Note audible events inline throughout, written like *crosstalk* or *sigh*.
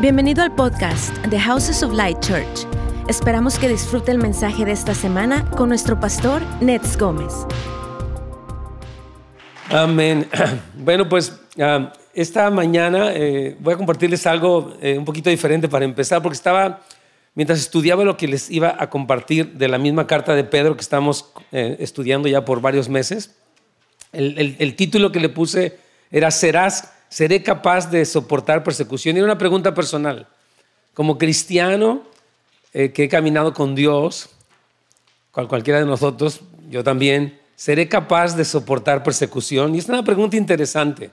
Bienvenido al podcast The Houses of Light Church. Esperamos que disfrute el mensaje de esta semana con nuestro pastor Nets Gómez. Amén. *clears throat* Bueno, pues ah, esta mañana eh, voy a compartirles algo eh, un poquito diferente para empezar, porque estaba, mientras estudiaba lo que les iba a compartir de la misma carta de Pedro que estamos eh, estudiando ya por varios meses, el, el título que le puse era Serás ¿Seré capaz de soportar persecución? Y una pregunta personal. Como cristiano eh, que he caminado con Dios, cual, cualquiera de nosotros, yo también, ¿seré capaz de soportar persecución? Y es una pregunta interesante.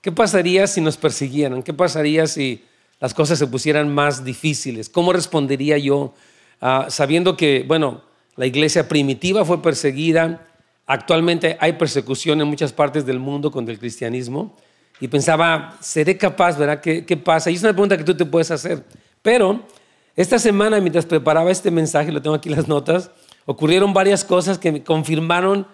¿Qué pasaría si nos persiguieran? ¿Qué pasaría si las cosas se pusieran más difíciles? ¿Cómo respondería yo ah, sabiendo que, bueno, la iglesia primitiva fue perseguida, actualmente hay persecución en muchas partes del mundo con el cristianismo? Y pensaba, ¿seré capaz, verdad? ¿Qué, ¿Qué, pasa? Y es una pregunta que tú te puedes hacer. Pero esta semana, mientras preparaba este mensaje, lo tengo aquí las notas, ocurrieron varias cosas que me confirmaron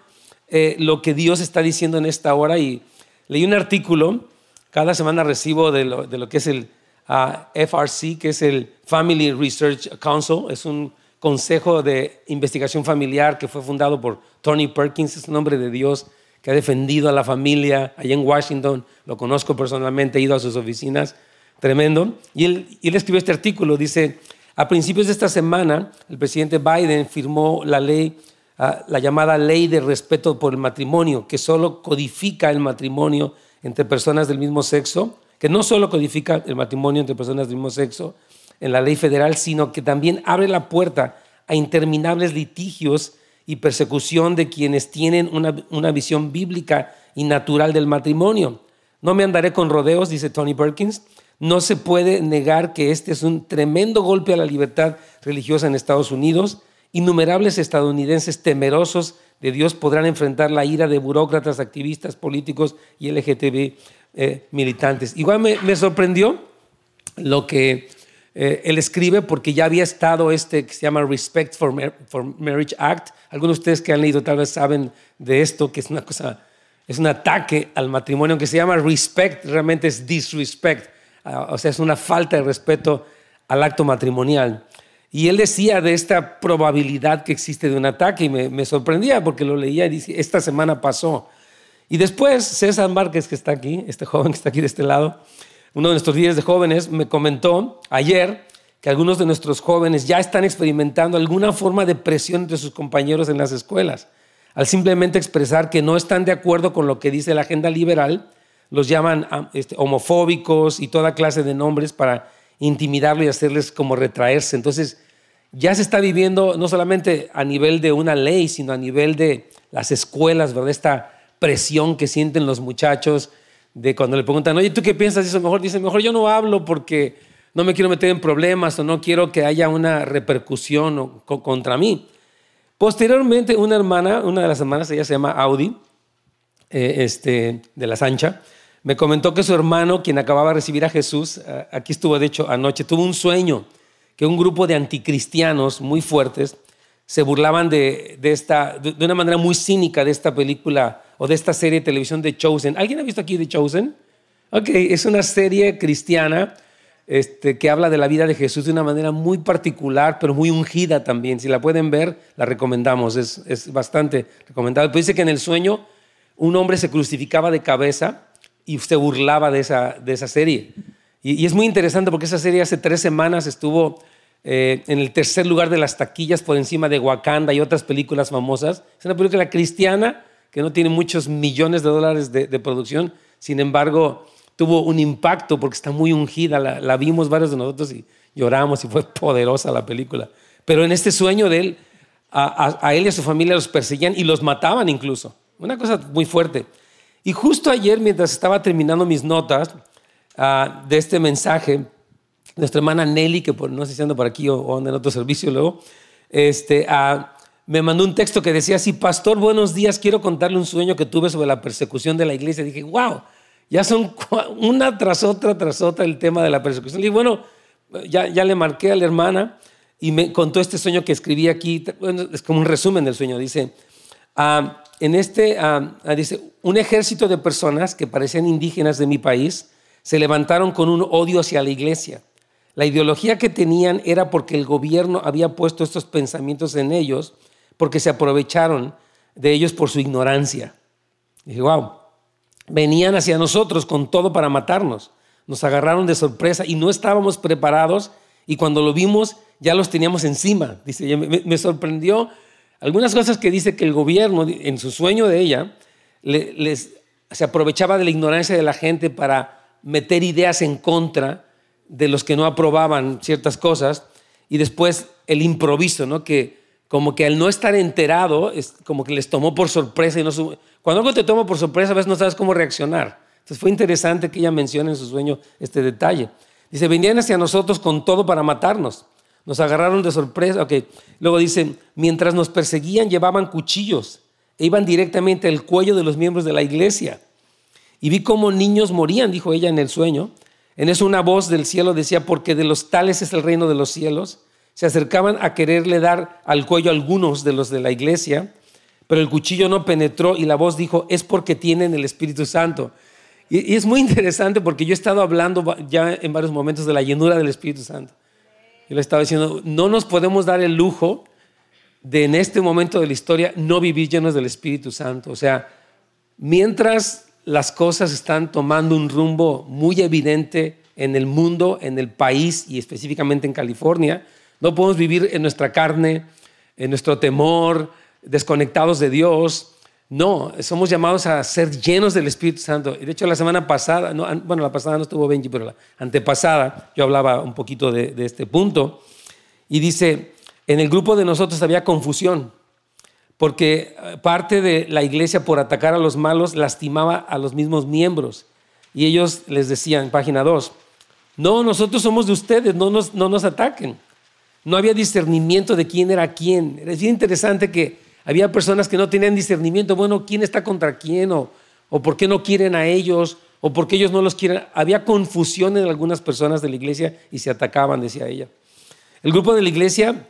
eh, lo que Dios está diciendo en esta hora y leí un artículo, cada semana recibo de lo, que es el ah, FRC, que es el Family Research Council, es un consejo de investigación familiar que fue fundado por Tony Perkins, es un hombre de Dios que ha defendido a la familia allá en Washington, lo conozco personalmente, he ido a sus oficinas, tremendo. Y él, él escribió este artículo, dice, a principios de esta semana, el presidente Biden firmó la ley, ah, la llamada ley de respeto por el matrimonio, que solo codifica el matrimonio entre personas del mismo sexo, que no solo codifica el matrimonio entre personas del mismo sexo en la ley federal, sino que también abre la puerta a interminables litigios y persecución de quienes tienen una, visión bíblica y natural del matrimonio. No me andaré con rodeos, dice Tony Perkins. No se puede negar que este es un tremendo golpe a la libertad religiosa en Estados Unidos. Innumerables estadounidenses temerosos de Dios podrán enfrentar la ira de burócratas, activistas, políticos y LGTB eh, militantes. Igual me sorprendió lo que eh, él escribe porque ya había estado este que se llama Respect for, Marriage Act. Algunos de ustedes que han leído tal vez saben de esto, que es una cosa, es un ataque al matrimonio, aunque se llama respect, realmente es disrespect, ah, o sea, es una falta de respeto al acto matrimonial. Y él decía de esta probabilidad que existe de un ataque y me, me sorprendía porque lo leía y dice, esta semana pasó. Y después César Márquez, que está aquí, este joven que está aquí de este lado, uno de nuestros líderes de jóvenes me comentó ayer que algunos de nuestros jóvenes ya están experimentando alguna forma de presión entre sus compañeros en las escuelas. Al simplemente expresar que no están de acuerdo con lo que dice la agenda liberal, los llaman ah, este, homofóbicos y toda clase de nombres para intimidarlo y hacerles como retraerse. Entonces, ya se está viviendo no solamente a nivel de una ley, sino a nivel de las escuelas, ¿verdad? Esta presión que sienten los muchachos de cuando le preguntan, oye, ¿tú qué piensas eso? Mejor dice, mejor yo no hablo porque no me quiero meter en problemas o no quiero que haya una repercusión contra mí. Posteriormente, una hermana, una de las hermanas, ella se llama Audi, eh, este, de la Sancha, me comentó que su hermano, quien acababa de recibir a Jesús, aquí estuvo de hecho anoche, tuvo un sueño que un grupo de anticristianos muy fuertes se burlaban de, esta, de una manera muy cínica de esta película o de esta serie de televisión de Chosen. ¿Alguien ha visto aquí The Chosen? Ok, es una serie cristiana este, que habla de la vida de Jesús de una manera muy particular, pero muy ungida también. Si la pueden ver, la recomendamos, es, es bastante recomendable. Pues dice que en el sueño un hombre se crucificaba de cabeza y se burlaba de esa, de esa serie. Y es muy interesante porque esa serie hace tres semanas estuvo eh, en el tercer lugar de las taquillas por encima de Wakanda y otras películas famosas. Es una película cristiana que no tiene muchos millones de dólares de, producción, sin embargo, tuvo un impacto porque está muy ungida, la, vimos varios de nosotros y lloramos y fue *laughs* poderosa la película. Pero en este sueño de él, a, él y a su familia los perseguían y los mataban incluso. Una cosa muy fuerte. Y justo ayer, mientras estaba terminando mis notas ah, de este mensaje, nuestra hermana Nelly, que no sé si anda por aquí o, anda en otro servicio luego, este, ah, me mandó un texto que decía así, pastor, buenos días, quiero contarle un sueño que tuve sobre la persecución de la iglesia. dije, wow, ya son una tras otra, tras otra el tema de la persecución. Y bueno, ya, le marqué a la hermana y me contó este sueño que escribí aquí, es como un resumen del sueño. Dice, ah, en este, ah, dice, un ejército de personas que parecían indígenas de mi país se levantaron con un odio hacia la iglesia. La ideología que tenían era porque el gobierno había puesto estos pensamientos en ellos, porque se aprovecharon de ellos por su ignorancia. dije, wow, venían hacia nosotros con todo para matarnos. Nos agarraron de sorpresa y no estábamos preparados y cuando lo vimos ya los teníamos encima. Dice, me, sorprendió algunas cosas que dice que el gobierno, en su sueño de ella, se aprovechaba de la ignorancia de la gente para meter ideas en contra de los que no aprobaban ciertas cosas y después el improviso, ¿no? Que como que al no estar enterado, es como que les tomó por sorpresa y no cuando algo te toma por sorpresa a veces no sabes cómo reaccionar. Entonces fue interesante que ella mencione en su sueño este detalle. Dice, venían hacia nosotros con todo para matarnos. Nos agarraron de sorpresa. Ok. Luego dice, mientras nos perseguían llevaban cuchillos e iban directamente al cuello de los miembros de la iglesia. Y vi cómo niños morían, dijo ella en el sueño. En eso una voz del cielo decía, porque de los tales es el reino de los cielos. Se acercaban a quererle dar al cuello algunos de los de la iglesia, pero el cuchillo no penetró y la voz dijo, es porque tienen el Espíritu Santo. Y, es muy interesante porque yo he estado hablando ya en varios momentos de la llenura del Espíritu Santo. Y le estaba diciendo, no nos podemos dar el lujo de en este momento de la historia no vivir llenos del Espíritu Santo. O sea, mientras las cosas están tomando un rumbo muy evidente en el mundo, en el país y específicamente en California. No podemos vivir en nuestra carne, en nuestro temor, desconectados de Dios. No, somos llamados a ser llenos del Espíritu Santo. De hecho, la semana pasada, bueno, la pasada no estuvo Benji, pero la antepasada yo hablaba un poquito de este punto. Y dice, en el grupo de nosotros había confusión porque eh, parte de la iglesia por atacar a los malos lastimaba a los mismos miembros. Y ellos les decían, página 2, no, nosotros somos de ustedes, no nos, no nos ataquen. No había discernimiento de quién era quién. Es bien interesante que había personas que no tenían discernimiento, bueno, quién está contra quién, o, o por qué no quieren a ellos, o por qué ellos no los quieren. Había confusión en algunas personas de la iglesia y se atacaban, decía ella. El grupo de la iglesia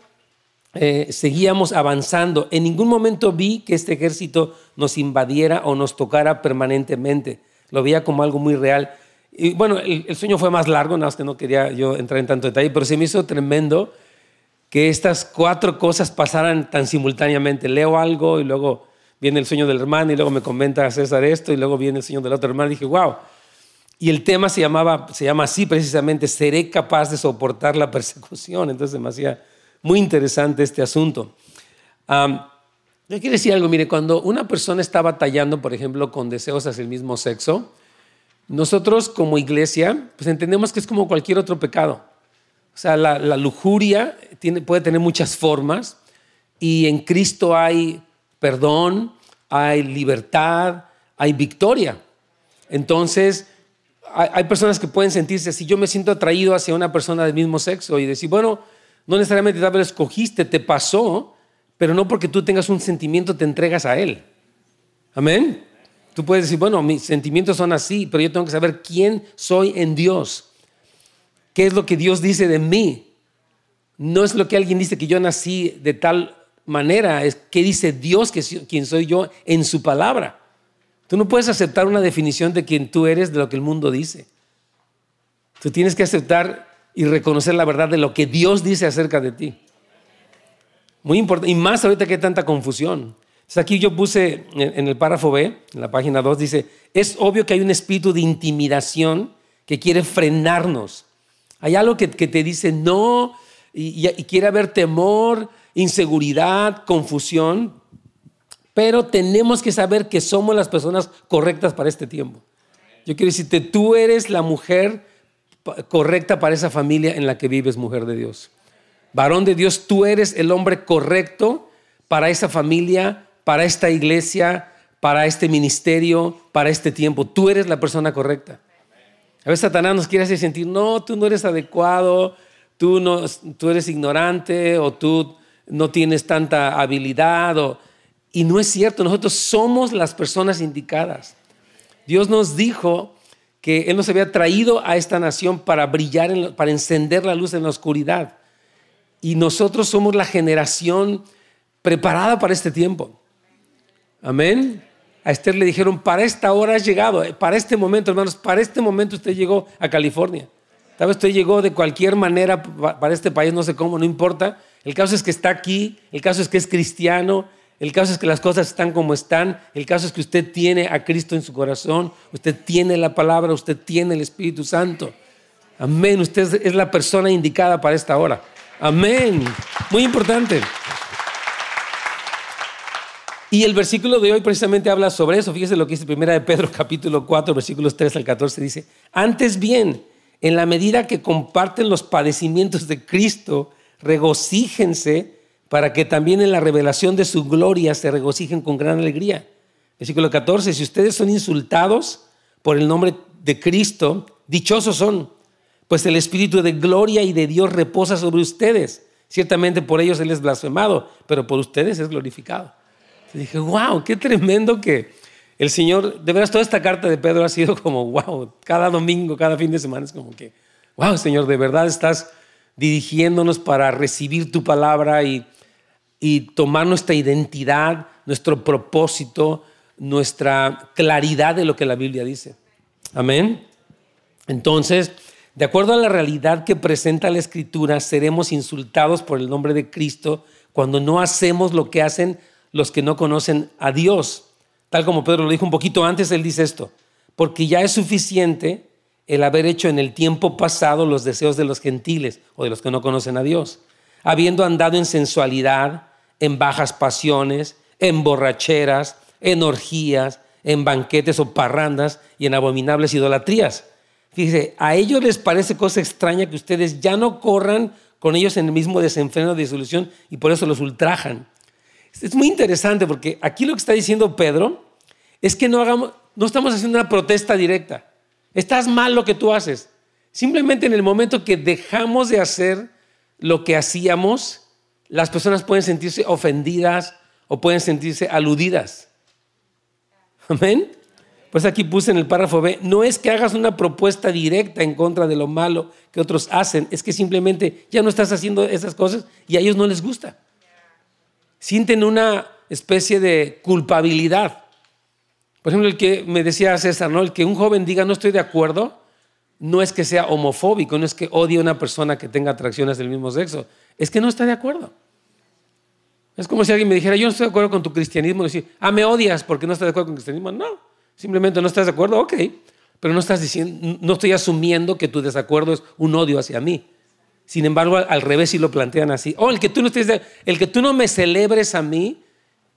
eh, seguíamos avanzando. En ningún momento vi que este ejército nos invadiera o nos tocara permanentemente. Lo veía como algo muy real. Y bueno, el, sueño fue más largo, nada más que no quería yo entrar en tanto detalle, pero se me hizo tremendo que estas cuatro cosas pasaran tan simultáneamente. Leo algo y luego viene el sueño del hermano y luego me comenta César esto y luego viene el sueño del otro hermano. Y dije, wow. Y el tema se, llamaba, se llama así precisamente, seré capaz de soportar la persecución. Entonces me muy interesante este asunto. yo quiero decir algo, mire, cuando una persona está batallando, por ejemplo, con deseos hacia el mismo sexo, nosotros como iglesia, pues entendemos que es como cualquier otro pecado. O sea, la, lujuria puede tener muchas formas y en Cristo hay perdón, hay libertad, hay victoria. Entonces, hay, hay personas que pueden sentirse, si yo me siento atraído hacia una persona del mismo sexo y decir, bueno, no necesariamente tal vez escogiste, te pasó, pero no porque tú tengas un sentimiento te entregas a Él. Amén. Tú puedes decir, bueno, mis sentimientos son así, pero yo tengo que saber quién soy en Dios. ¿Qué es lo que Dios dice de mí? No es lo que alguien dice que yo nací de tal manera, es qué dice Dios que quién soy yo en su palabra. Tú no puedes aceptar una definición de quién tú eres de lo que el mundo dice. Tú tienes que aceptar y reconocer la verdad de lo que Dios dice acerca de ti. Muy importante. Y más ahorita que hay tanta confusión. aquí yo puse en el párrafo B, en la página 2, dice, es obvio que hay un espíritu de intimidación que quiere frenarnos. Hay algo que, te dice no y, y quiere haber temor, inseguridad, confusión, pero tenemos que saber que somos las personas correctas para este tiempo. Yo quiero decirte, tú eres la mujer correcta para esa familia en la que vives, mujer de Dios. Varón de Dios, tú eres el hombre correcto para esa familia, para esta iglesia, para este ministerio, para este tiempo. Tú eres la persona correcta. A veces Satanás nos quiere hacer sentir, no, tú no eres adecuado, tú, no, tú eres ignorante o tú no tienes tanta habilidad. Y no es cierto, nosotros somos las personas indicadas. Dios nos dijo que Él nos había traído a esta nación para brillar, para encender la luz en la oscuridad. Y nosotros somos la generación preparada para este tiempo. Amén. A Esther le dijeron, para esta hora has llegado, eh, para este momento, hermanos, para este momento usted llegó a California. Tal vez usted llegó de cualquier manera para este país, no sé cómo, no importa. El caso es que está aquí, el caso es que es cristiano, el caso es que las cosas están como están, el caso es que usted tiene a Cristo en su corazón, usted tiene la palabra, usted tiene el Espíritu Santo. Amén, usted es la persona indicada para esta hora. Amén. Muy importante. Y el versículo de hoy precisamente habla sobre eso. Fíjese lo que dice Primera de Pedro capítulo 4 versículos 3 al 14 dice, "Antes bien, en la medida que comparten los padecimientos de Cristo, regocíjense para que también en la revelación de su gloria se regocijen con gran alegría." Versículo 14, "Si ustedes son insultados por el nombre de Cristo, dichosos son, pues el espíritu de gloria y de Dios reposa sobre ustedes. Ciertamente por ellos él es blasfemado, pero por ustedes es glorificado." dije, wow, qué tremendo que el Señor, de veras, toda esta carta de Pedro ha sido como, wow, cada domingo, cada fin de semana es como que, wow, Señor, de verdad estás dirigiéndonos para recibir tu palabra y, y tomar nuestra identidad, nuestro propósito, nuestra claridad de lo que la Biblia dice. Amén. Entonces, de acuerdo a la realidad que presenta la Escritura, seremos insultados por el nombre de Cristo cuando no hacemos lo que hacen los que no conocen a Dios. Tal como Pedro lo dijo un poquito antes, él dice esto, porque ya es suficiente el haber hecho en el tiempo pasado los deseos de los gentiles o de los que no conocen a Dios, habiendo andado en sensualidad, en bajas pasiones, en borracheras, en orgías, en banquetes o parrandas y en abominables idolatrías. Fíjese, a ellos les parece cosa extraña que ustedes ya no corran con ellos en el mismo desenfreno de disolución y por eso los ultrajan. Es muy interesante porque aquí lo que está diciendo Pedro es que no, hagamos, no estamos haciendo una protesta directa. Estás mal lo que tú haces. Simplemente en el momento que dejamos de hacer lo que hacíamos, las personas pueden sentirse ofendidas o pueden sentirse aludidas. Amén. Pues aquí puse en el párrafo B, no es que hagas una propuesta directa en contra de lo malo que otros hacen, es que simplemente ya no estás haciendo esas cosas y a ellos no les gusta sienten una especie de culpabilidad. Por ejemplo, el que me decía César, ¿no? El que un joven diga no estoy de acuerdo, no es que sea homofóbico, no es que odie a una persona que tenga atracciones del mismo sexo, es que no está de acuerdo. Es como si alguien me dijera, yo no estoy de acuerdo con tu cristianismo, y decir, ah, me odias porque no estás de acuerdo con el cristianismo. No, simplemente no estás de acuerdo, ok, pero no estás diciendo, no estoy asumiendo que tu desacuerdo es un odio hacia mí. Sin embargo, al revés si lo plantean así. Oh, el que tú no estés, el que tú no me celebres a mí,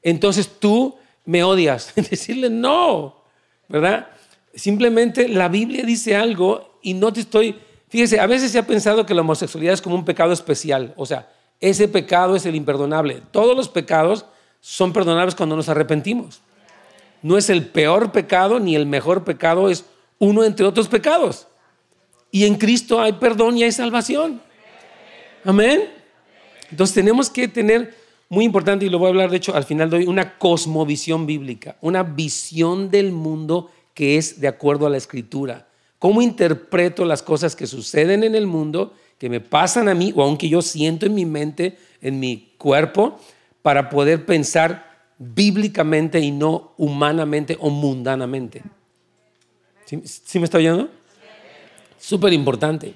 entonces tú me odias. *laughs* Decirle no, ¿verdad? Simplemente la Biblia dice algo y no te estoy. Fíjese, a veces se ha pensado que la homosexualidad es como un pecado especial. O sea, ese pecado es el imperdonable. Todos los pecados son perdonables cuando nos arrepentimos. No es el peor pecado ni el mejor pecado, es uno entre otros pecados. Y en Cristo hay perdón y hay salvación. Amén. Entonces tenemos que tener, muy importante, y lo voy a hablar de hecho al final de hoy, una cosmovisión bíblica, una visión del mundo que es de acuerdo a la escritura. ¿Cómo interpreto las cosas que suceden en el mundo, que me pasan a mí, o aunque yo siento en mi mente, en mi cuerpo, para poder pensar bíblicamente y no humanamente o mundanamente? ¿Sí, me está oyendo? Súper importante.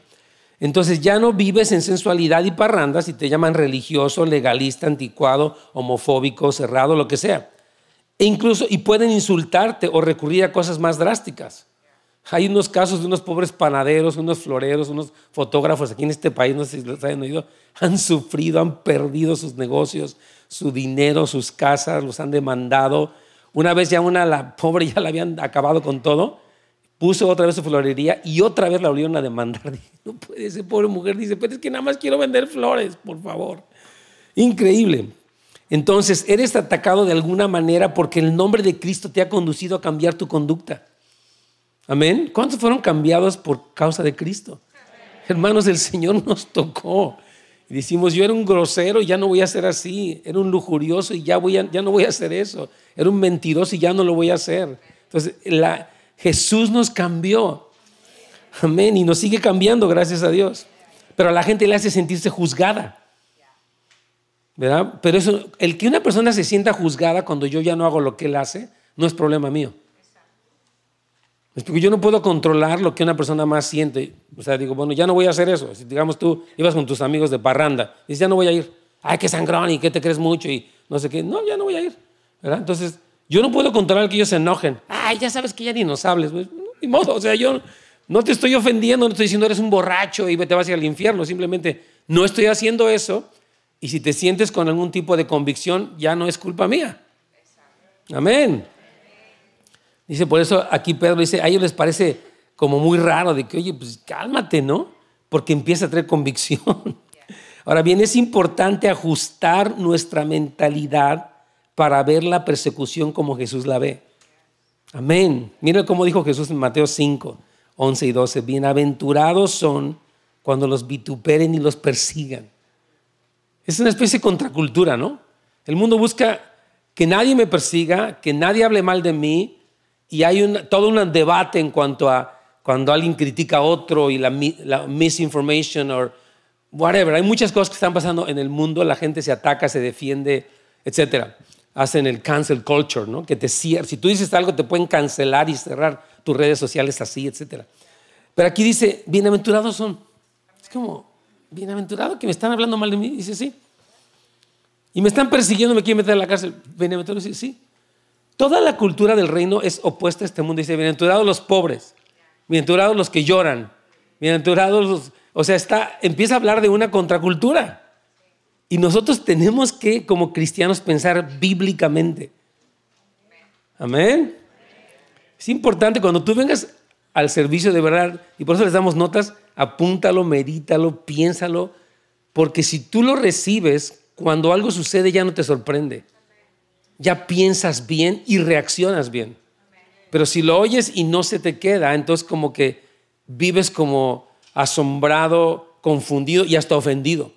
Entonces ya no vives en sensualidad y parrandas y te llaman religioso, legalista, anticuado, homofóbico, cerrado, lo que sea. E incluso, y pueden insultarte o recurrir a cosas más drásticas. Hay unos casos de unos pobres panaderos, unos floreros, unos fotógrafos aquí en este país, no sé si los han oído, han sufrido, han perdido sus negocios, su dinero, sus casas, los han demandado. Una vez ya una, la pobre ya la habían acabado con todo puso otra vez su florería y otra vez la volvieron a demandar. *laughs* no puede ser, pobre mujer dice, pero es que nada más quiero vender flores, por favor. Increíble. Entonces, eres atacado de alguna manera porque el nombre de Cristo te ha conducido a cambiar tu conducta. Amén. ¿Cuántos fueron cambiados por causa de Cristo? Hermanos, el Señor nos tocó. Y decimos, yo era un grosero y ya no voy a ser así. Era un lujurioso y ya, voy ya no voy a hacer eso. Era un mentiroso y ya no lo voy a hacer. Entonces, Jesús nos cambió. Amén. Y nos sigue cambiando, gracias a Dios. Pero a la gente le hace sentirse juzgada. ¿Verdad? Pero eso, el que una persona se sienta juzgada cuando yo ya no hago lo que él hace, no es problema mío. Yo no puedo controlar lo que una persona más siente. O sea, digo, bueno, ya no voy a hacer eso. Si digamos tú ibas con tus amigos de parranda, dices, ya no voy a ir. Ay, qué sangrón y qué te crees mucho y no sé qué. No, ya no voy a ir. ¿verdad? Entonces, yo no puedo controlar que ellos se enojen. Ay, ya sabes que ya ni nos hables. Pues, ni modo, o sea, yo no te estoy ofendiendo, no estoy diciendo eres un borracho y te vas al infierno. Simplemente no estoy haciendo eso. Y si te sientes con algún tipo de convicción, ya no es culpa mía. Amén. Dice, por eso aquí Pedro dice, a ellos les parece como muy raro de que, oye, pues cálmate, ¿no? Porque empieza a traer convicción. *laughs* Ahora bien, es importante ajustar nuestra mentalidad para ver la persecución como Jesús la ve. Amén. Mira cómo dijo Jesús en Mateo 5, 11 y 12. Bienaventurados son cuando los vituperen y los persigan. Es una especie de contracultura, ¿no? El mundo busca que nadie me persiga, que nadie hable mal de mí, y hay todo un debate en cuanto a cuando alguien critica a otro y la, misinformation o whatever. Hay muchas cosas que están pasando en el mundo, la gente se ataca, se defiende, etc. Hacen el cancel culture, ¿no? Que te cierran. Si tú dices algo, te pueden cancelar y cerrar tus redes sociales así, etc. Pero aquí dice, bienaventurados son. Es como, bienaventurado que me están hablando mal de mí. Dice, sí. Y me están persiguiendo, me quieren meter a la cárcel. Bienaventurado, dice, sí. Toda la cultura del reino es opuesta a este mundo. Dice, bienaventurados los pobres, bienaventurados los que lloran, bienaventurados los... O sea, está, empieza a hablar de una contracultura. Y nosotros tenemos que, como cristianos, pensar bíblicamente. Amén. Es importante cuando tú vengas al servicio de verdad, y por eso les damos notas, apúntalo, medítalo, piénsalo, porque si tú lo recibes, cuando algo sucede ya no te sorprende ya piensas bien y reaccionas bien. Pero si lo oyes y no se te queda, entonces como que vives como asombrado, confundido y hasta ofendido.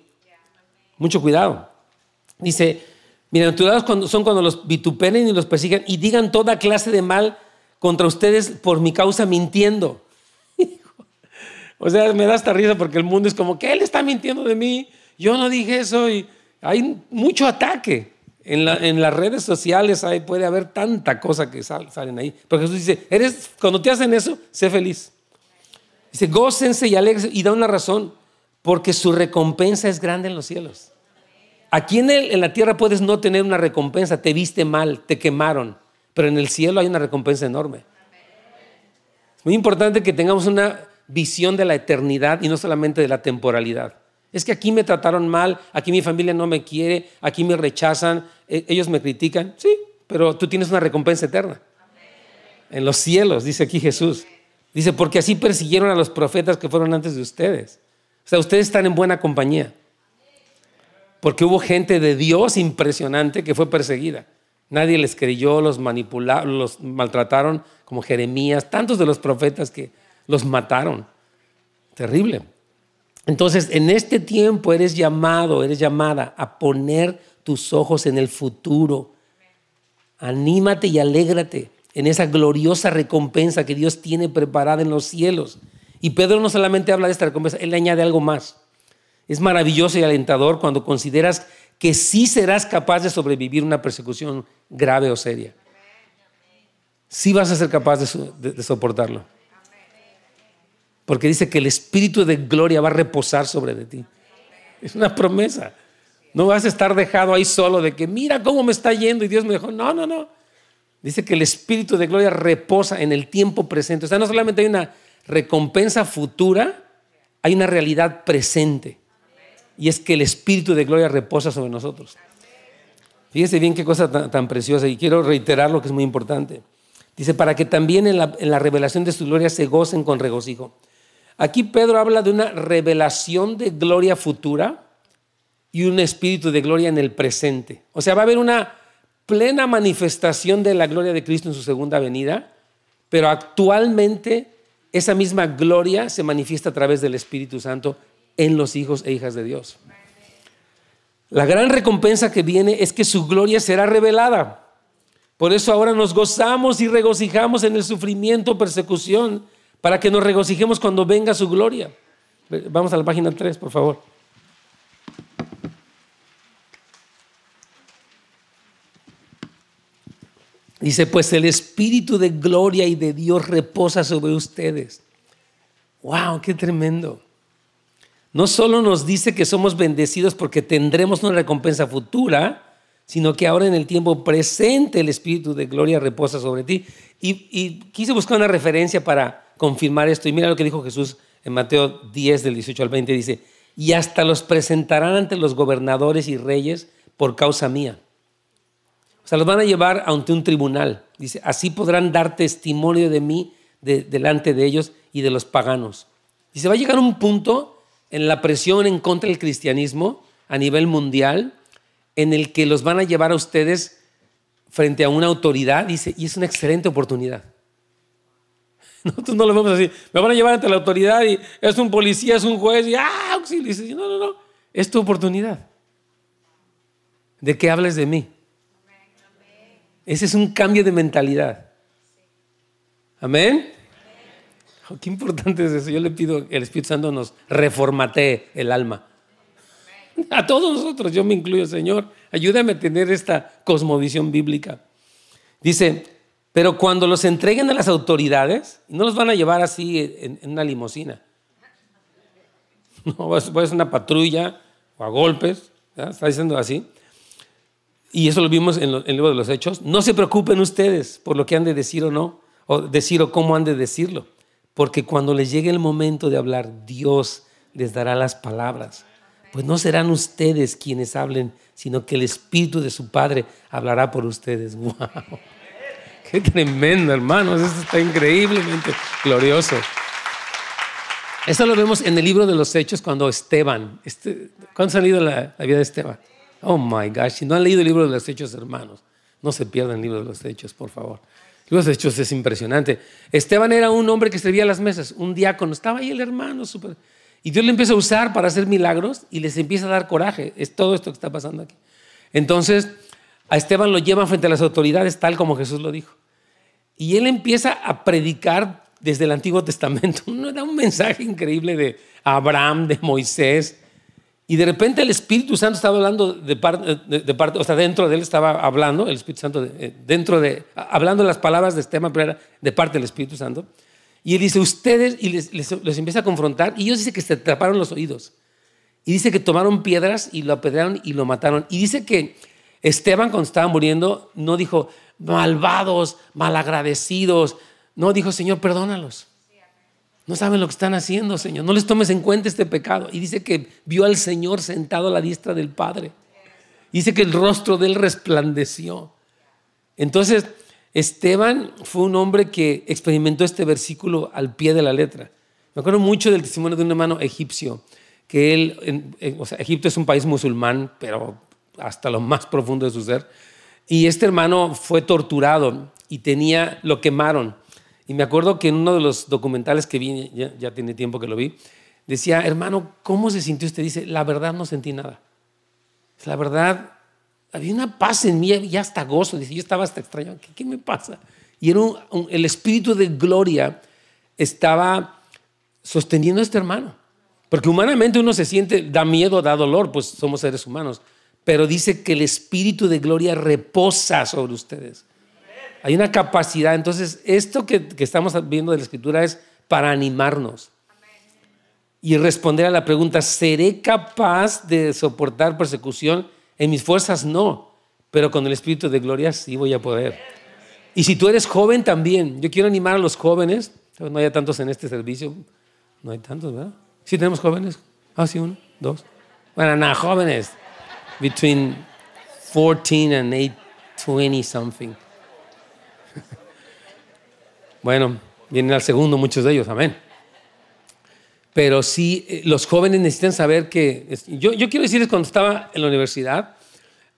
Mucho cuidado. Dice, bienaventurados son cuando los vituperen y los persigan y digan toda clase de mal contra ustedes por mi causa mintiendo. *laughs* o sea, me da esta risa porque el mundo es como que él está mintiendo de mí, yo no dije eso y hay mucho ataque. En, las redes sociales hay, puede haber tanta cosa que salen ahí. Pero Jesús dice, eres, cuando te hacen eso, sé feliz. Dice, gócense y alegrense y da una razón, porque su recompensa es grande en los cielos. Aquí en la tierra puedes no tener una recompensa, te viste mal, te quemaron, pero en el cielo hay una recompensa enorme. Es muy importante que tengamos una visión de la eternidad y no solamente de la temporalidad. Es que aquí me trataron mal, aquí mi familia no me quiere, aquí me rechazan, e, ellos me critican. Sí, pero tú tienes una recompensa eterna. En los cielos, dice aquí Jesús. Dice, porque así persiguieron a los profetas que fueron antes de ustedes. O sea, ustedes están en buena compañía. Porque hubo gente de Dios impresionante que fue perseguida. Nadie les creyó, los manipularon, los maltrataron, como Jeremías, tantos de los profetas que los mataron. Terrible. Entonces, en este tiempo eres llamado, eres llamada a poner tus ojos en el futuro. Anímate y alégrate en esa gloriosa recompensa que Dios tiene preparada en los cielos. Y Pedro no solamente habla de esta recompensa, él le añade algo más. Es maravilloso y alentador cuando consideras que sí serás capaz de sobrevivir una persecución grave o seria. Sí vas a ser capaz de soportarlo. Porque dice que el Espíritu de gloria va a reposar sobre de ti. Es una promesa. No vas a estar dejado ahí solo de que mira cómo me está yendo y Dios me dejó. No, no, no. Dice que el Espíritu de gloria reposa en el tiempo presente. O sea, no solamente hay una recompensa futura, hay una realidad presente. Y es que el Espíritu de gloria reposa sobre nosotros. Fíjese bien qué cosa tan, preciosa y quiero reiterar lo que es muy importante. Dice, para que también en la, en la revelación de su gloria se gocen con regocijo. Aquí Pedro habla de una revelación de gloria futura y un espíritu de gloria en el presente. O sea, va a haber una plena manifestación de la gloria de Cristo en su segunda venida, pero actualmente esa misma gloria se manifiesta a través del Espíritu Santo en los hijos e hijas de Dios. La gran recompensa que viene es que su gloria será revelada. Por eso ahora nos gozamos y regocijamos en el sufrimiento, persecución, para que nos regocijemos cuando venga su gloria. Vamos a la página 3, por favor. Dice, pues el Espíritu de gloria y de Dios reposa sobre ustedes. ¡Wow! ¡Qué tremendo! No solo nos dice que somos bendecidos porque tendremos una recompensa futura, sino que ahora en el tiempo presente el Espíritu de gloria reposa sobre ti. Y, quise buscar una referencia para confirmar esto. Y mira lo que dijo Jesús en Mateo 10, del 18 al 20. Dice, y hasta los presentarán ante los gobernadores y reyes por causa mía. O sea, los van a llevar ante un tribunal. Dice, así podrán dar testimonio de mí delante de ellos y de los paganos. Dice, va a llegar un punto en la presión en contra del cristianismo a nivel mundial en el que los van a llevar a ustedes frente a una autoridad, dice, y es una excelente oportunidad. *laughs* Nosotros no lo vemos así. Me van a llevar ante la autoridad y es un policía, es un juez y ¡ah! Auxilio. Dice, no, no, no. Es tu oportunidad. De que hables de mí. Ese es un cambio de mentalidad. Amén. Qué importante es eso. Yo le pido que el Espíritu Santo nos reformatee el alma. *laughs* A todos nosotros, yo me incluyo, Señor, ayúdame a tener esta cosmovisión bíblica. Dice, pero cuando los entreguen a las autoridades, no los van a llevar así en, una limusina. *laughs* No, va a ser una patrulla o a golpes, está diciendo así. Y eso lo vimos en, en el libro de los Hechos. No se preocupen ustedes por lo que han de decir o no, o decir o cómo han de decirlo, porque cuando les llegue el momento de hablar, Dios les dará las palabras pues no serán ustedes quienes hablen, sino que el Espíritu de su Padre hablará por ustedes. *laughs* ¡Wow! ¡Qué tremendo, hermanos! Esto está increíblemente glorioso. Eso lo vemos en el libro de los Hechos cuando Esteban, este, ¿cuándo ha leído la, vida de Esteban? Oh my gosh, si no han leído el libro de los Hechos, hermanos, no se pierdan el libro de los Hechos, por favor. El libro de los Hechos es impresionante. Esteban era un hombre que servía a las mesas, un diácono, estaba ahí el hermano, súper y Dios le empieza a usar para hacer milagros y les empieza a dar coraje. Es todo esto que está pasando aquí. Entonces, a Esteban lo llevan frente a las autoridades, tal como Jesús lo dijo. Y él empieza a predicar desde el Antiguo Testamento. *laughs* Uno da un mensaje increíble de Abraham, de Moisés. Y de repente el Espíritu Santo estaba hablando de parte, de, o sea, dentro de él estaba hablando, el Espíritu Santo, eh, dentro de, hablando las palabras de Esteban, pero era de parte del Espíritu Santo. Y él dice, ustedes, y les, empieza a confrontar, y ellos dicen que se taparon los oídos. Y dice que tomaron piedras y lo apedrearon y lo mataron. Y dice que Esteban, cuando estaba muriendo, no dijo, malvados, malagradecidos. No, dijo, Señor, perdónalos. No saben lo que están haciendo, Señor. No les tomes en cuenta este pecado. Y dice que vio al Señor sentado a la diestra del Padre. Dice que el rostro de él resplandeció. Entonces, Esteban fue un hombre que experimentó este versículo al pie de la letra. Me acuerdo mucho del testimonio de un hermano egipcio, que él, o sea, Egipto es un país musulmán, pero hasta lo más profundo de su ser. Y este hermano fue torturado y tenía, lo quemaron. Y me acuerdo que en uno de los documentales que vi, ya, ya tiene tiempo que lo vi, decía, hermano, ¿cómo se sintió usted? Dice, la verdad no sentí nada. La verdad había una paz en mí y hasta gozo. Dice, yo estaba hasta extraño. ¿Qué, me pasa? Y el espíritu de gloria estaba sosteniendo a este hermano. Porque humanamente uno se siente, da miedo, da dolor, pues somos seres humanos. Pero dice que el espíritu de gloria reposa sobre ustedes. Hay una capacidad. Entonces, esto que, que estamos viendo de la escritura es para animarnos y responder a la pregunta, ¿seré capaz de soportar persecución? En mis fuerzas no, pero con el Espíritu de gloria sí voy a poder. Y si tú eres joven también, yo quiero animar a los jóvenes, no hay tantos en este servicio, no hay tantos, ¿verdad? Sí tenemos jóvenes, ah, sí, uno, dos. Bueno, nada, jóvenes, between 14 and 8, 20 something. *laughs* bueno, vienen al segundo muchos de ellos, amén. Pero sí, eh, los jóvenes necesitan saber que... Yo, yo quiero decirles, cuando estaba en la universidad,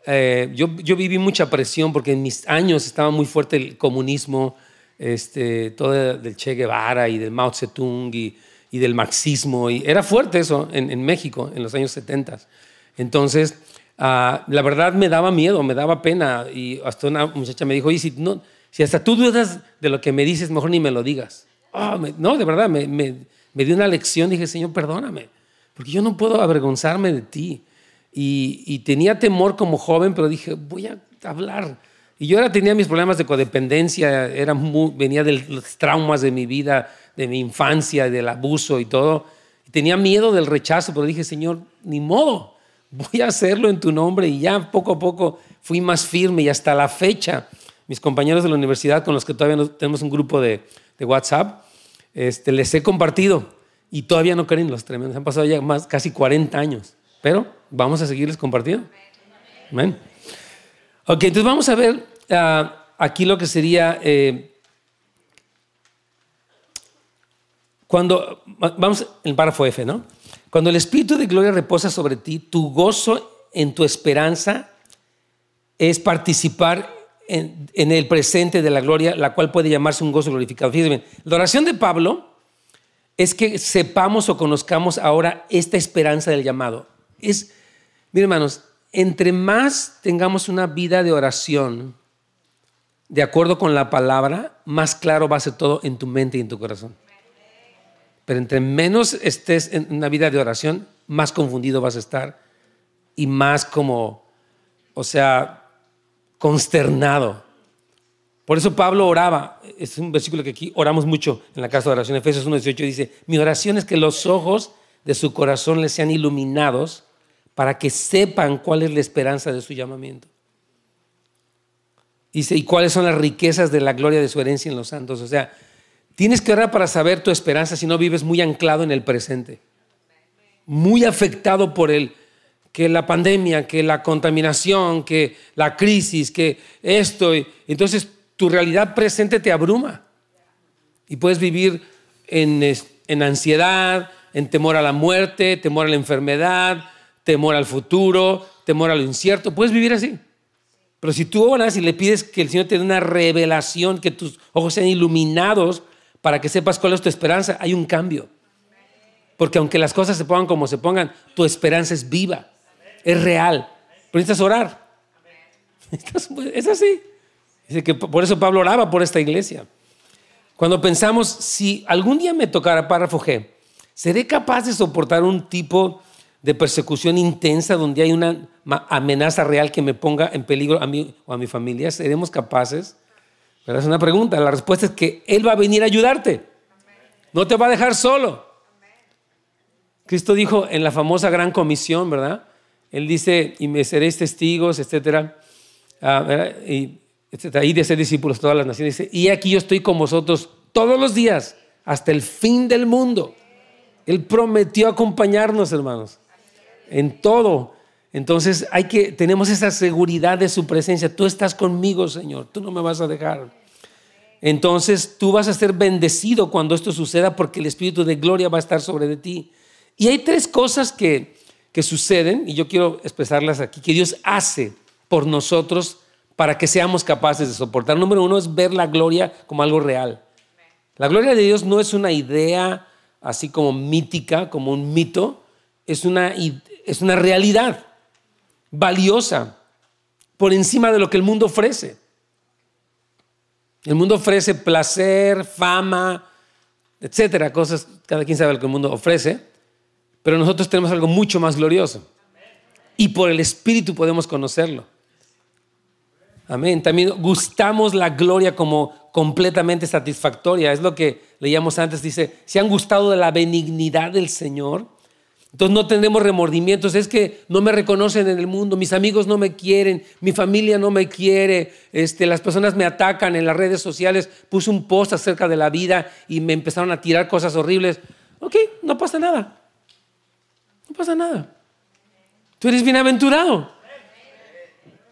eh, yo, yo, viví mucha presión porque en mis años estaba muy fuerte el comunismo, este, todo del Che Guevara y del Mao Zedong y, y del marxismo. Y era fuerte eso en, en, México en los años 70. Entonces, ah, la verdad me daba miedo, me daba pena. Y hasta una muchacha me dijo, y si, no, si hasta tú dudas de lo que me dices, mejor ni me lo digas. Ah, no, de verdad, me, me me dio una lección, dije, Señor, perdóname, porque yo no puedo avergonzarme de ti. Y, tenía temor como joven, pero dije, voy a hablar. Y yo ahora tenía mis problemas de codependencia, era venía de los traumas de mi vida, de mi infancia, del abuso y todo. tenía miedo del rechazo, pero dije, Señor, ni modo, voy a hacerlo en tu nombre. Y ya poco a poco fui más firme y hasta la fecha, mis compañeros de la universidad con los que todavía tenemos un grupo de, de WhatsApp, este, les he compartido y todavía no creen los tremendos. Han pasado ya más, casi 40 años, pero vamos a seguirles compartiendo. Amén. Ok, entonces vamos a ver ah, aquí lo que sería, eh, cuando, vamos el párrafo F, ¿no? Cuando el Espíritu de gloria reposa sobre ti, tu gozo en tu esperanza es participar en, el presente de la gloria, la cual puede llamarse un gozo glorificado. Fíjense la oración de Pablo es que sepamos o conozcamos ahora esta esperanza del llamado. Es, miren hermanos, entre más tengamos una vida de oración de acuerdo con la palabra, más claro va a ser todo en tu mente y en tu corazón. Pero entre menos estés en una vida de oración, más confundido vas a estar y más como, o sea, consternado. Por eso Pablo oraba, es un versículo que aquí oramos mucho en la casa de oración, Efesios 1.18 dice, mi oración es que los ojos de su corazón les sean iluminados para que sepan cuál es la esperanza de su llamamiento. Dice, y cuáles son las riquezas de la gloria de su herencia en los santos. O sea, tienes que orar para saber tu esperanza si no vives muy anclado en el presente. Muy afectado por el que la pandemia, que la contaminación, que la crisis, que esto. Entonces tu realidad presente te abruma. Y puedes vivir en, en ansiedad, en temor a la muerte, temor a la enfermedad, temor al futuro, temor a lo incierto. Puedes vivir así. Pero si tú oras y le pides que el Señor te dé una revelación, que tus ojos sean iluminados para que sepas cuál es tu esperanza, hay un cambio. Porque aunque las cosas se pongan como se pongan, tu esperanza es viva, es real. Pero necesitas orar. Es así. Dice que por eso Pablo oraba por esta iglesia. Cuando pensamos, si algún día me tocara párrafo G, ¿seré capaz de soportar un tipo de persecución intensa donde hay una amenaza real que me ponga en peligro a mí o a mi familia? ¿Seremos capaces? Pero es una pregunta. La respuesta es que Él va a venir a ayudarte. No te va a dejar solo. Cristo dijo en la famosa gran comisión, ¿verdad? Él dice, y me seréis testigos, etcétera. Ah, y, etcétera. Y de ser discípulos todas las naciones. Y aquí yo estoy con vosotros todos los días hasta el fin del mundo. Él prometió acompañarnos, hermanos en todo. Entonces hay que, tenemos esa seguridad de su presencia. Tú estás conmigo, Señor, tú no me vas a dejar. Entonces tú vas a ser bendecido cuando esto suceda porque el Espíritu de gloria va a estar sobre de ti. Y hay tres cosas que, que suceden, y yo quiero expresarlas aquí, que Dios hace por nosotros para que seamos capaces de soportar. Número uno es ver la gloria como algo real. La gloria de Dios no es una idea así como mítica, como un mito, es una, es una realidad valiosa por encima de lo que el mundo ofrece. El mundo ofrece placer, fama, etcétera, cosas, cada quien sabe lo que el mundo ofrece, pero nosotros tenemos algo mucho más glorioso. Y por el Espíritu podemos conocerlo. Amén. También gustamos la gloria como completamente satisfactoria. Es lo que leíamos antes. Dice, si han gustado de la benignidad del Señor, entonces no tendremos remordimientos. Es que no me reconocen en el mundo, mis amigos no me quieren, mi familia no me quiere, este, las personas me atacan en las redes sociales. Puse un post acerca de la vida y me empezaron a tirar cosas horribles. Ok, no pasa nada. No pasa nada. Tú eres bienaventurado.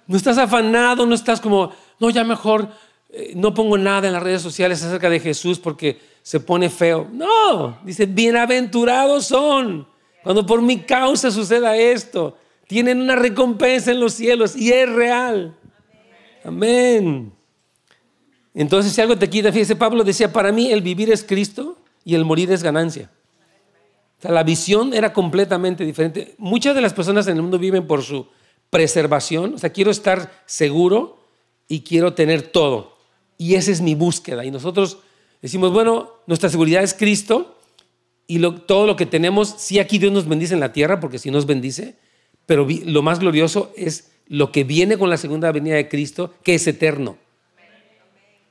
No estás afanado, no estás como, no, ya mejor eh, no pongo nada en las redes sociales acerca de Jesús porque se pone feo. No, dice, bienaventurados son cuando por mi causa suceda esto, tienen una recompensa en los cielos y es real. Amén. Entonces, si algo te quita, fíjese, Pablo decía, para mí el vivir es Cristo y el morir es ganancia. Sea, la visión era completamente diferente. Muchas de las personas en el mundo viven por su preservación. O sea, quiero estar seguro y quiero tener todo. Y esa es mi búsqueda. Y nosotros decimos, bueno, nuestra seguridad es Cristo y todo lo que tenemos, sí aquí Dios nos bendice en la tierra, porque sí nos bendice, pero lo más glorioso es lo que viene con la segunda venida de Cristo, que es eterno.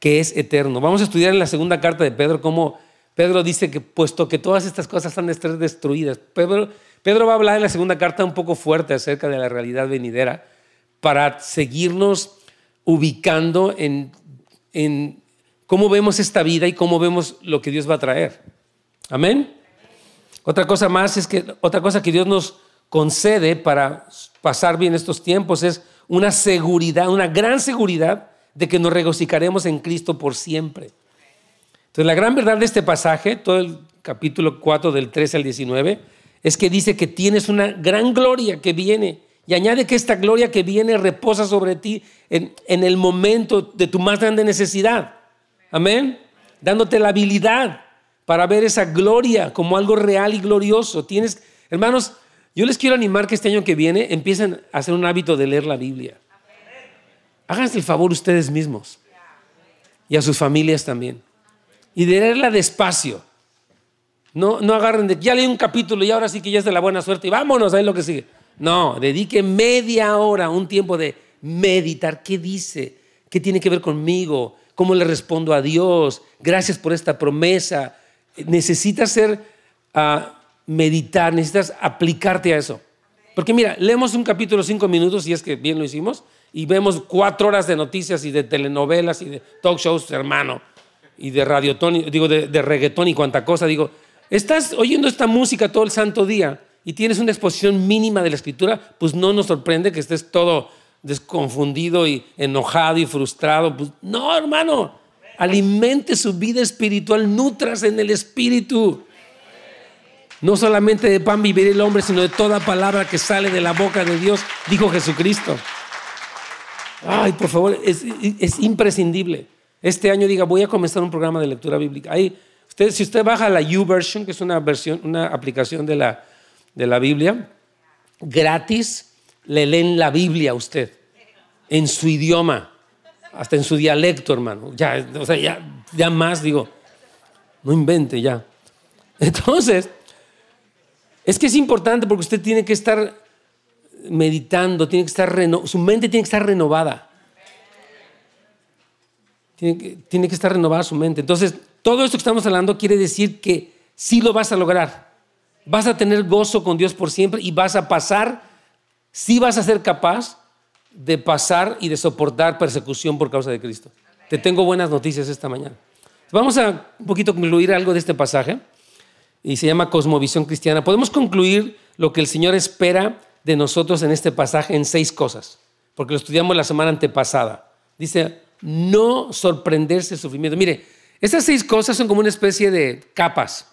Que es eterno. Vamos a estudiar en la segunda carta de Pedro cómo Pedro dice que puesto que todas estas cosas han de estar destruidas, Pedro, Pedro va a hablar en la segunda carta un poco fuerte acerca de la realidad venidera para seguirnos ubicando en, en cómo vemos esta vida y cómo vemos lo que Dios va a traer. Amén. Otra cosa más es que otra cosa que Dios nos concede para pasar bien estos tiempos es una seguridad, una gran seguridad de que nos regocijaremos en Cristo por siempre. Entonces, la gran verdad de este pasaje, todo el capítulo 4 del 13 al 19, es que dice que tienes una gran gloria que viene y añade que esta gloria que viene reposa sobre ti en, en el momento de tu más grande necesidad. Amén. Dándote la habilidad para ver esa gloria como algo real y glorioso. Tienes, hermanos, yo les quiero animar que este año que viene empiecen a hacer un hábito de leer la Biblia. Háganse el favor ustedes mismos y a sus familias también. Y de leerla despacio. No, no agarren de, ya leí un capítulo y ahora sí que ya es de la buena suerte y vámonos, ahí lo que sigue. No, dedique media hora, un tiempo de meditar. ¿Qué dice? ¿Qué tiene que ver conmigo? ¿Cómo le respondo a Dios? Gracias por esta promesa. Necesitas ser uh, meditar, necesitas aplicarte a eso. Porque mira, leemos un capítulo cinco minutos, y es que bien lo hicimos, y vemos cuatro horas de noticias y de telenovelas y de talk shows, hermano, y de radiotón, digo, de, de reggaetón y cuanta cosa. Digo, estás oyendo esta música todo el santo día y tienes una exposición mínima de la escritura, pues no nos sorprende que estés todo desconfundido y enojado y frustrado. Pues no, hermano, alimente su vida espiritual, nutras en el espíritu. No solamente de pan vivirá el hombre, sino de toda palabra que sale de la boca de Dios, dijo Jesucristo. Ay, por favor, es, imprescindible. Este año diga, voy a comenzar un programa de lectura bíblica. Ahí, usted, si usted baja la YouVersion, que es una versión, una aplicación de la, de la Biblia, gratis, le leen la Biblia a usted, en su idioma, hasta en su dialecto, hermano. Ya, o sea, ya, ya más, digo, no invente ya. *laughs* Entonces, es que es importante porque usted tiene que estar meditando, tiene que estar su mente tiene que estar renovada. Tiene que, estar renovada su mente. Entonces, todo esto que estamos hablando quiere decir que sí lo vas a lograr. Vas a tener gozo con Dios por siempre y vas a pasar, sí vas a ser capaz de pasar y de soportar persecución por causa de Cristo. Te tengo buenas noticias esta mañana. Vamos a un poquito concluir algo de este pasaje y se llama Cosmovisión Cristiana, podemos concluir lo que el Señor espera de nosotros en este pasaje en seis cosas, porque lo estudiamos la semana antepasada. Dice, no sorprenderse el sufrimiento. Mire, estas seis cosas son como una especie de capas.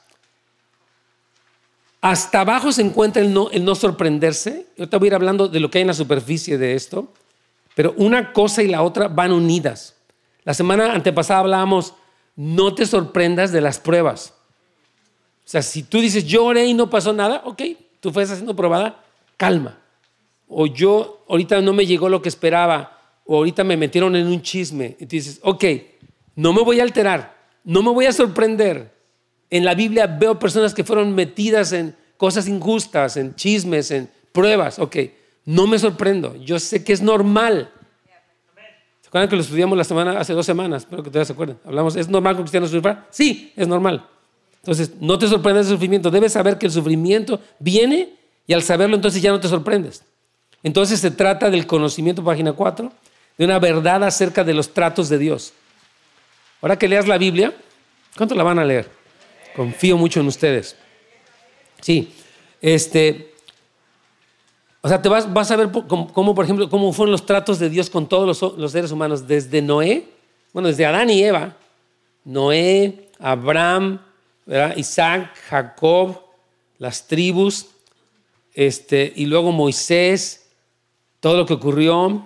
Hasta abajo se encuentra el no, el no sorprenderse. Yo te voy a ir hablando de lo que hay en la superficie de esto, pero una cosa y la otra van unidas. La semana antepasada hablábamos, no te sorprendas de las pruebas. O sea, si tú dices, yo oré y no pasó nada, ok, tú fuiste siendo probada, calma. O yo, ahorita no me llegó lo que esperaba, o ahorita me metieron en un chisme. Y tú dices, ok, no me voy a alterar, no me voy a sorprender. En la Biblia veo personas que fueron metidas en cosas injustas, en chismes, en pruebas. Ok, no me sorprendo. Yo sé que es normal. ¿Se acuerdan que lo estudiamos la semana, hace dos semanas? Espero que todavía se acuerden. Hablamos, ¿es normal que un cristiano sufra? Sí, es normal. Entonces, no te sorprendes el sufrimiento, debes saber que el sufrimiento viene y al saberlo entonces ya no te sorprendes. Entonces se trata del conocimiento, página 4, de una verdad acerca de los tratos de Dios. Ahora que leas la Biblia, ¿cuánto la van a leer? Confío mucho en ustedes. Sí, este, o sea, te vas, vas a ver cómo, por ejemplo, cómo fueron los tratos de Dios con todos los, seres humanos, desde Noé, bueno, desde Adán y Eva, Noé, Abraham, Isaac, Jacob, las tribus, este, y luego Moisés, todo lo que ocurrió,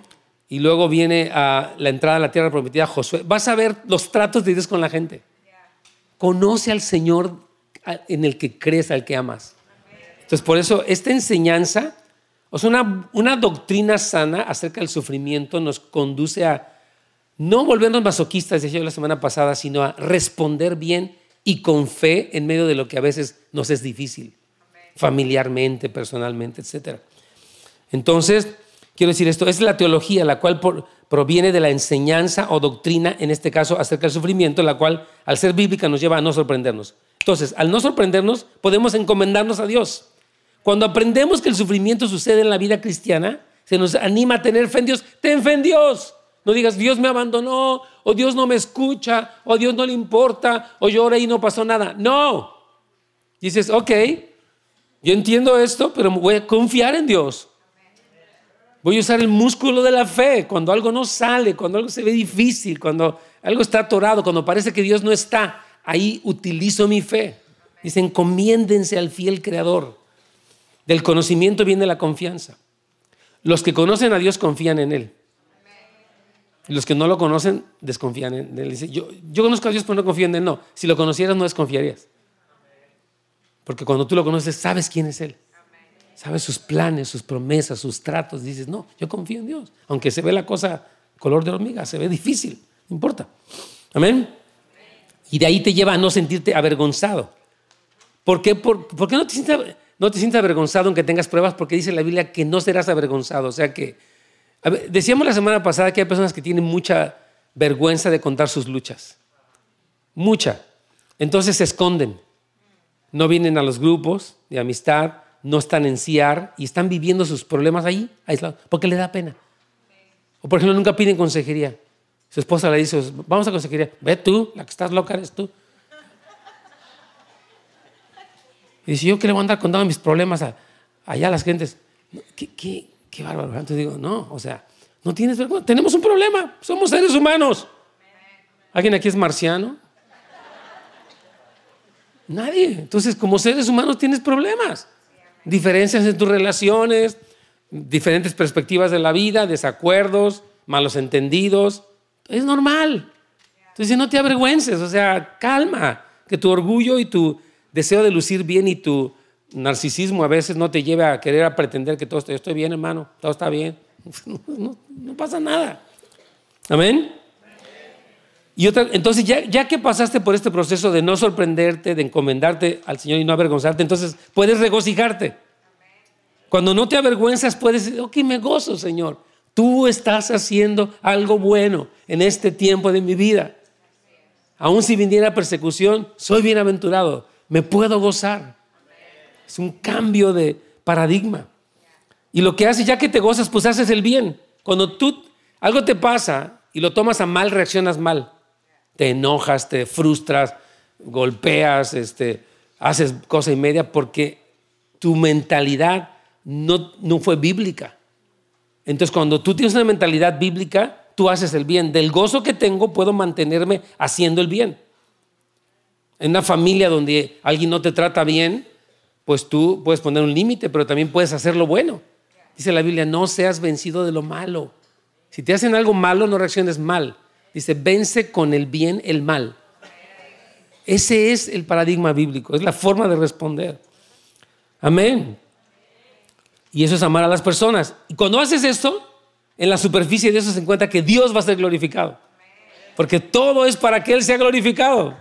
y luego viene a la entrada a la tierra prometida Josué. Vas a ver los tratos de Dios con la gente. Conoce al Señor en el que crees, al que amas. Entonces, por eso esta enseñanza, o sea, una, una doctrina sana acerca del sufrimiento nos conduce a no volvernos masoquistas, decía yo la semana pasada, sino a responder bien y con fe en medio de lo que a veces nos es difícil, familiarmente, personalmente, etc. Entonces, quiero decir esto, es la teología la cual proviene de la enseñanza o doctrina, en este caso acerca del sufrimiento, la cual al ser bíblica nos lleva a no sorprendernos. Entonces, al no sorprendernos, podemos encomendarnos a Dios. Cuando aprendemos que el sufrimiento sucede en la vida cristiana, se nos anima a tener fe en Dios. Ten fe en Dios. No digas, Dios me abandonó, o Dios no me escucha, o Dios no le importa, o yo y no pasó nada. No. Dices, ok, yo entiendo esto, pero voy a confiar en Dios. Voy a usar el músculo de la fe cuando algo no sale, cuando algo se ve difícil, cuando algo está atorado, cuando parece que Dios no está. Ahí utilizo mi fe. Dice, encomiéndense al fiel creador. Del conocimiento viene la confianza. Los que conocen a Dios confían en Él. Los que no lo conocen desconfían en Él. Dice, yo, yo conozco a Dios, pero no confío en Él. No, si lo conocieras no desconfiarías. Porque cuando tú lo conoces, sabes quién es Él. Sabes sus planes, sus promesas, sus tratos. Dices, no, yo confío en Dios. Aunque se ve la cosa color de hormiga, se ve difícil, no importa. Amén. Y de ahí te lleva a no sentirte avergonzado. ¿Por qué, por, no, te sientes, no te avergonzado aunque tengas pruebas? Porque dice la Biblia que no serás avergonzado. O sea que, decíamos la semana pasada que hay personas que tienen mucha vergüenza de contar sus luchas. Mucha. Entonces se esconden. No vienen a los grupos de amistad, no están en CIAR y están viviendo sus problemas ahí, aislados, porque le da pena. O por ejemplo, nunca piden consejería. Su esposa le dice, vamos a consejería. Ve tú, la que estás loca eres tú. Y dice, yo que le voy a andar contando mis problemas allá a las gentes. ¿Qué, qué, qué bárbaro. Entonces digo, no, o sea, no tienes. Tenemos un problema. Somos seres humanos. ¿Alguien aquí es marciano? Nadie. Entonces, como seres humanos tienes problemas diferencias en tus relaciones, diferentes perspectivas de la vida, desacuerdos, malos entendidos. Es normal. Entonces no te avergüences, o sea, calma, que tu orgullo y tu deseo de lucir bien y tu narcisismo a veces no te lleve a querer pretender que todo está, estoy bien, hermano, todo está bien. *laughs* No, pasa nada. Amén. Y otra, entonces, ya, ya, que pasaste por este proceso de no sorprenderte, de encomendarte al Señor y no avergonzarte, entonces puedes regocijarte. Cuando no te avergüenzas, puedes decir, ok, me gozo, Señor. Tú estás haciendo algo bueno en este tiempo de mi vida. Aún si viniera persecución, soy bienaventurado. Me puedo gozar. Es un cambio de paradigma. Y lo que haces, ya que te gozas, pues haces el bien. Cuando tú, algo te pasa y lo tomas a mal, reaccionas mal te enojas, te frustras, golpeas, este, haces cosa y media porque tu mentalidad no, no fue bíblica. Entonces, cuando tú tienes una mentalidad bíblica, tú haces el bien. Del gozo que tengo, puedo mantenerme haciendo el bien. En una familia donde alguien no te trata bien, pues tú puedes poner un límite, pero también puedes hacer lo bueno. Dice la Biblia, no seas vencido de lo malo. Si te hacen algo malo, no reacciones mal. Dice, vence con el bien el mal. Ese es el paradigma bíblico, es la forma de responder. Amén. Y eso es amar a las personas. Y cuando haces esto, en la superficie de eso se encuentra que Dios va a ser glorificado. Porque todo es para que Él sea glorificado.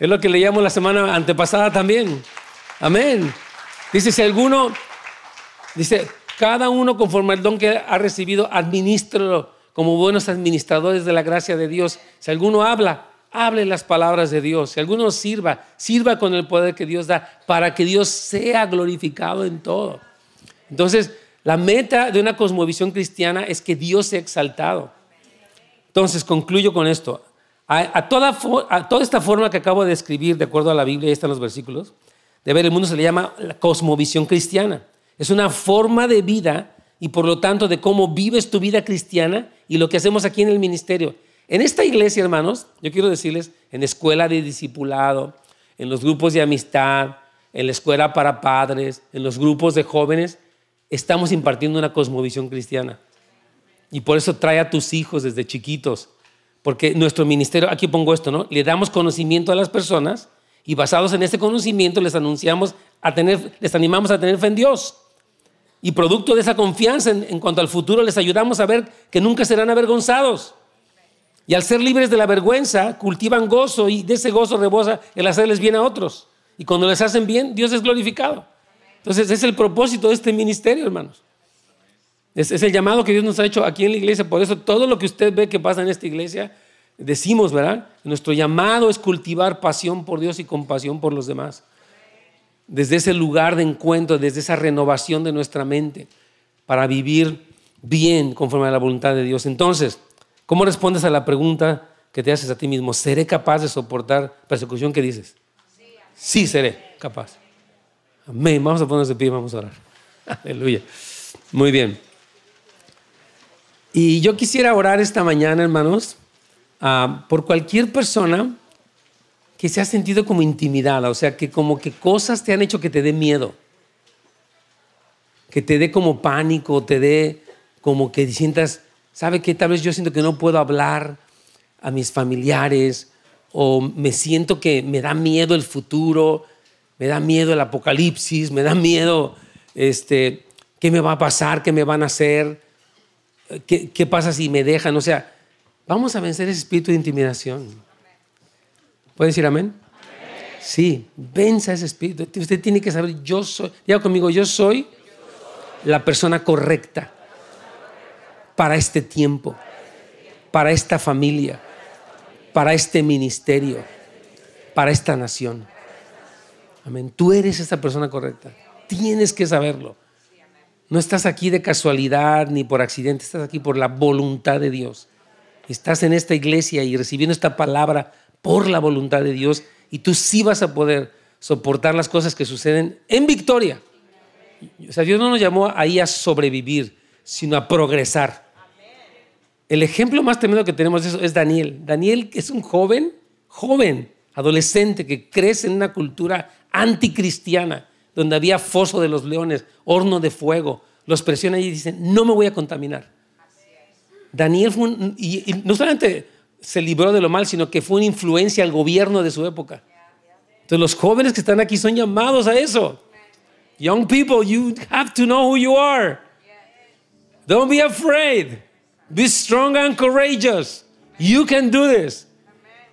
Es lo que leíamos la semana antepasada también. Amén. Dice, si alguno, dice, cada uno conforme al don que ha recibido, administralo como buenos administradores de la gracia de Dios. Si alguno habla, hable las palabras de Dios. Si alguno sirva, sirva con el poder que Dios da para que Dios sea glorificado en todo. Entonces, la meta de una cosmovisión cristiana es que Dios sea exaltado. Entonces, concluyo con esto. A, toda, esta forma que acabo de describir, de acuerdo a la Biblia, ahí están los versículos, de ver el mundo se le llama la cosmovisión cristiana. Es una forma de vida y por lo tanto de cómo vives tu vida cristiana y lo que hacemos aquí en el ministerio. En esta iglesia, hermanos, yo quiero decirles, en escuela de discipulado, en los grupos de amistad, en la escuela para padres, en los grupos de jóvenes, estamos impartiendo una cosmovisión cristiana. Y por eso trae a tus hijos desde chiquitos, porque nuestro ministerio, aquí pongo esto, ¿no? Le damos conocimiento a las personas y basados en este conocimiento les anunciamos a tener, les animamos a tener fe en Dios. Y producto de esa confianza en, cuanto al futuro les ayudamos a ver que nunca serán avergonzados. Y al ser libres de la vergüenza, cultivan gozo y de ese gozo rebosa el hacerles bien a otros. Y cuando les hacen bien, Dios es glorificado. Entonces, es el propósito de este ministerio, hermanos. Es, es, el llamado que Dios nos ha hecho aquí en la iglesia. Por eso todo lo que usted ve que pasa en esta iglesia, decimos, ¿verdad? Nuestro llamado es cultivar pasión por Dios y compasión por los demás. Desde ese lugar de encuentro, desde esa renovación de nuestra mente, para vivir bien conforme a la voluntad de Dios. Entonces, ¿cómo respondes a la pregunta que te haces a ti mismo? ¿Seré capaz de soportar persecución? ¿Qué dices? Sí, seré capaz. Amén. Vamos a ponernos de pie, vamos a orar. *laughs* Aleluya. Muy bien. Y yo quisiera orar esta mañana, hermanos, ah, por cualquier persona que se ha sentido como intimidada, o sea, que como que cosas te han hecho que te dé miedo, que te dé como pánico, te dé como que sientas, ¿sabe qué? Tal vez yo siento que no puedo hablar a mis familiares o me siento que me da miedo el futuro, me da miedo el apocalipsis, me da miedo este, qué me va a pasar, qué me van a hacer, qué, pasa si me dejan. O sea, vamos a vencer ese espíritu de intimidación. ¿Puede decir amén? Sí, venza ese espíritu. Usted tiene que saber, yo soy, diga conmigo, yo soy la persona correcta para este tiempo, para esta familia, para este ministerio, para esta nación. Amén. Tú eres esa persona correcta. Tienes que saberlo. No estás aquí de casualidad ni por accidente, estás aquí por la voluntad de Dios. Estás en esta iglesia y recibiendo esta palabra por la voluntad de Dios y tú sí vas a poder soportar las cosas que suceden en victoria. O sea, Dios no nos llamó ahí a sobrevivir, sino a progresar. El ejemplo más tremendo que tenemos de eso es Daniel. Daniel es un joven, joven, adolescente que crece en una cultura anticristiana, donde había foso de los leones, horno de fuego. Los presiona y dicen, no me voy a contaminar. Daniel fue y, no solamente se libró de lo mal, sino que fue una influencia al gobierno de su época. Entonces los jóvenes que están aquí son llamados a eso. Young people, you have to know who you are. Don't be afraid. Be strong and courageous. You can do this.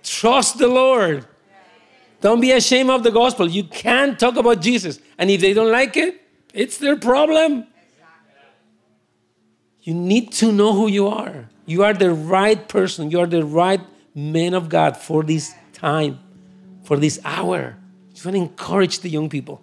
Trust the Lord. Don't be ashamed of the gospel. You can't talk about Jesus. And if they don't like it, it's their problem. You need to know who you are. You are the right person. You are the right man of God for this time, for this hour. You want to encourage the young people.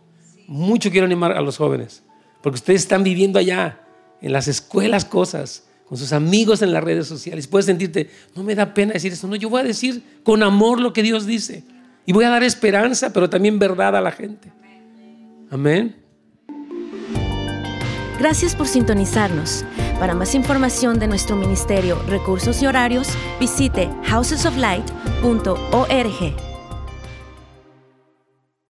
Mucho quiero animar a los jóvenes, porque ustedes están viviendo allá, en las escuelas, cosas, con sus amigos en las redes sociales. Puedes sentirte, no me da pena decir eso. No, yo voy a decir con amor lo que Dios dice. Y voy a dar esperanza, pero también verdad a la gente. Amén. Gracias por sintonizarnos. Para más información de nuestro ministerio, recursos y horarios, visite housesoflight.org.